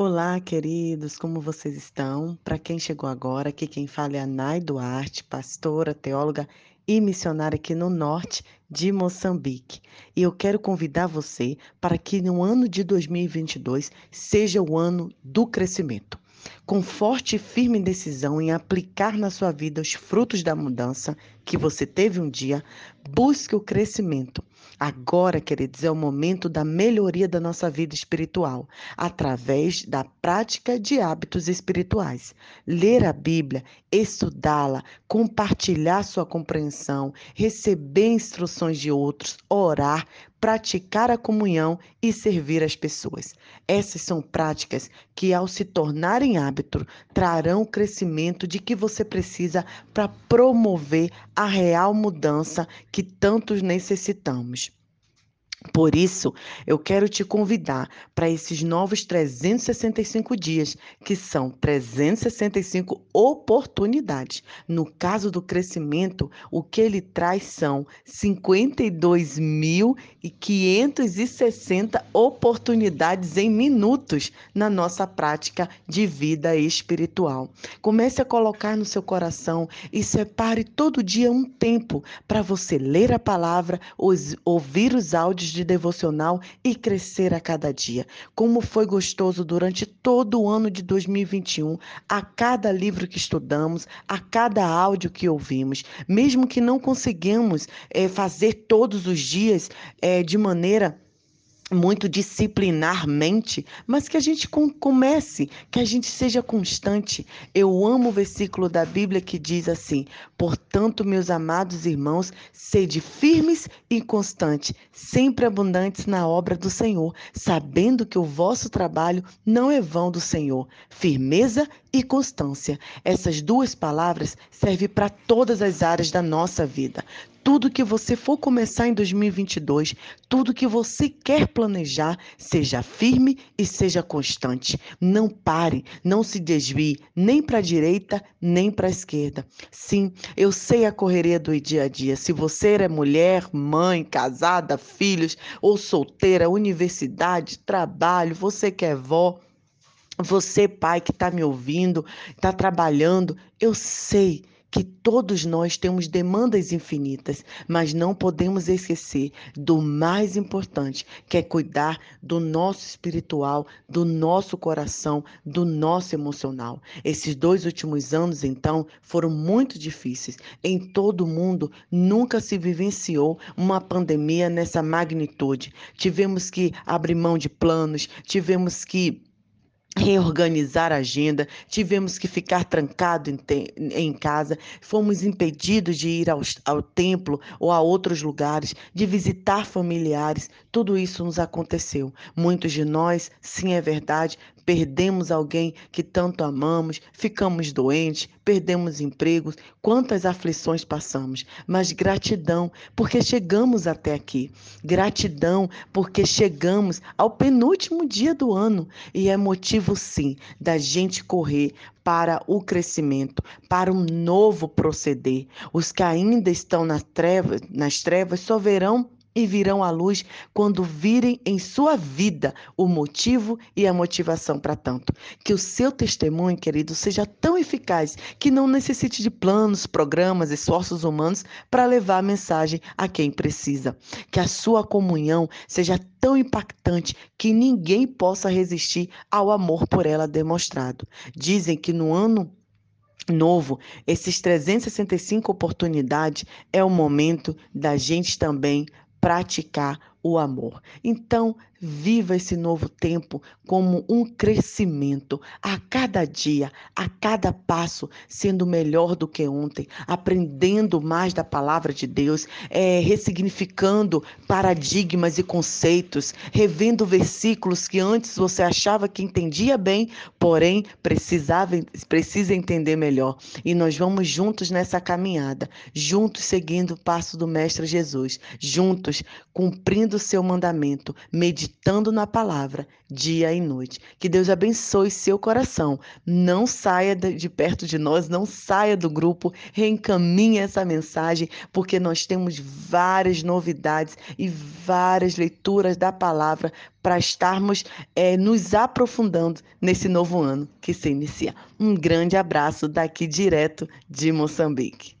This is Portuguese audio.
Olá, queridos, como vocês estão? Para quem chegou agora, aqui quem fala é a Nay Duarte, pastora, teóloga e missionária aqui no norte de Moçambique. E eu quero convidar você para que no ano de 2022 seja o ano do crescimento. Com forte e firme decisão em aplicar na sua vida os frutos da mudança que você teve um dia, busque o crescimento Agora, queridos, é o momento da melhoria da nossa vida espiritual, através da prática de hábitos espirituais. Ler a Bíblia, estudá-la, compartilhar sua compreensão, receber instruções de outros, orar, praticar a comunhão e servir as pessoas. Essas são práticas que, ao se tornarem hábito, trarão o crescimento de que você precisa para promover a real mudança que tantos necessitamos. Por isso, eu quero te convidar para esses novos 365 dias, que são 365 oportunidades. No caso do crescimento, o que ele traz são 52.560 oportunidades em minutos na nossa prática de vida espiritual. Comece a colocar no seu coração e separe todo dia um tempo para você ler a palavra, ouvir os áudios de devocional e crescer a cada dia. Como foi gostoso durante todo o ano de 2021, a cada livro que estudamos, a cada áudio que ouvimos, mesmo que não conseguimos é, fazer todos os dias é, de maneira muito disciplinarmente, mas que a gente comece, que a gente seja constante. Eu amo o versículo da Bíblia que diz assim: Portanto, meus amados irmãos, sede firmes e constantes, sempre abundantes na obra do Senhor, sabendo que o vosso trabalho não é vão do Senhor. Firmeza e constância. Essas duas palavras servem para todas as áreas da nossa vida. Tudo que você for começar em 2022, tudo que você quer planejar, seja firme e seja constante. Não pare, não se desvie nem para a direita nem para a esquerda. Sim, eu sei a correria do dia a dia. Se você é mulher, mãe, casada, filhos ou solteira, universidade, trabalho, você que é vó, você pai que está me ouvindo, está trabalhando, eu sei que todos nós temos demandas infinitas, mas não podemos esquecer do mais importante, que é cuidar do nosso espiritual, do nosso coração, do nosso emocional. Esses dois últimos anos, então, foram muito difíceis. Em todo o mundo, nunca se vivenciou uma pandemia nessa magnitude. Tivemos que abrir mão de planos, tivemos que reorganizar a agenda, tivemos que ficar trancado em, em, casa, fomos impedidos de ir ao, ao templo ou a outros lugares, de visitar familiares, tudo isso nos aconteceu. Muitos de nós, sim, é verdade, perdemos alguém que tanto amamos, ficamos doentes, perdemos empregos, quantas aflições passamos, mas gratidão porque chegamos até aqui. Gratidão porque chegamos ao penúltimo dia do ano e é motivo sim da gente correr para o crescimento, para um novo proceder. Os que ainda estão nas trevas, nas trevas só verão e virão à luz quando virem em sua vida o motivo e a motivação para tanto. Que o seu testemunho, querido, seja tão eficaz que não necessite de planos, programas, esforços humanos para levar a mensagem a quem precisa. Que a sua comunhão seja tão impactante que ninguém possa resistir ao amor por ela demonstrado. Dizem que no ano novo, esses 365 oportunidades é o momento da gente também praticar o amor. Então, viva esse novo tempo como um crescimento a cada dia, a cada passo, sendo melhor do que ontem, aprendendo mais da palavra de Deus, é, ressignificando paradigmas e conceitos, revendo versículos que antes você achava que entendia bem, porém precisava precisa entender melhor. E nós vamos juntos nessa caminhada, juntos seguindo o passo do mestre Jesus, juntos cumprindo cumprindo o seu mandamento, meditando na palavra dia e noite. Que Deus abençoe seu coração. Não saia de perto de nós, não saia do grupo, reencaminhe essa mensagem, porque nós temos várias novidades e várias leituras da palavra para estarmos é, nos aprofundando nesse novo ano que se inicia. Um grande abraço daqui direto de Moçambique.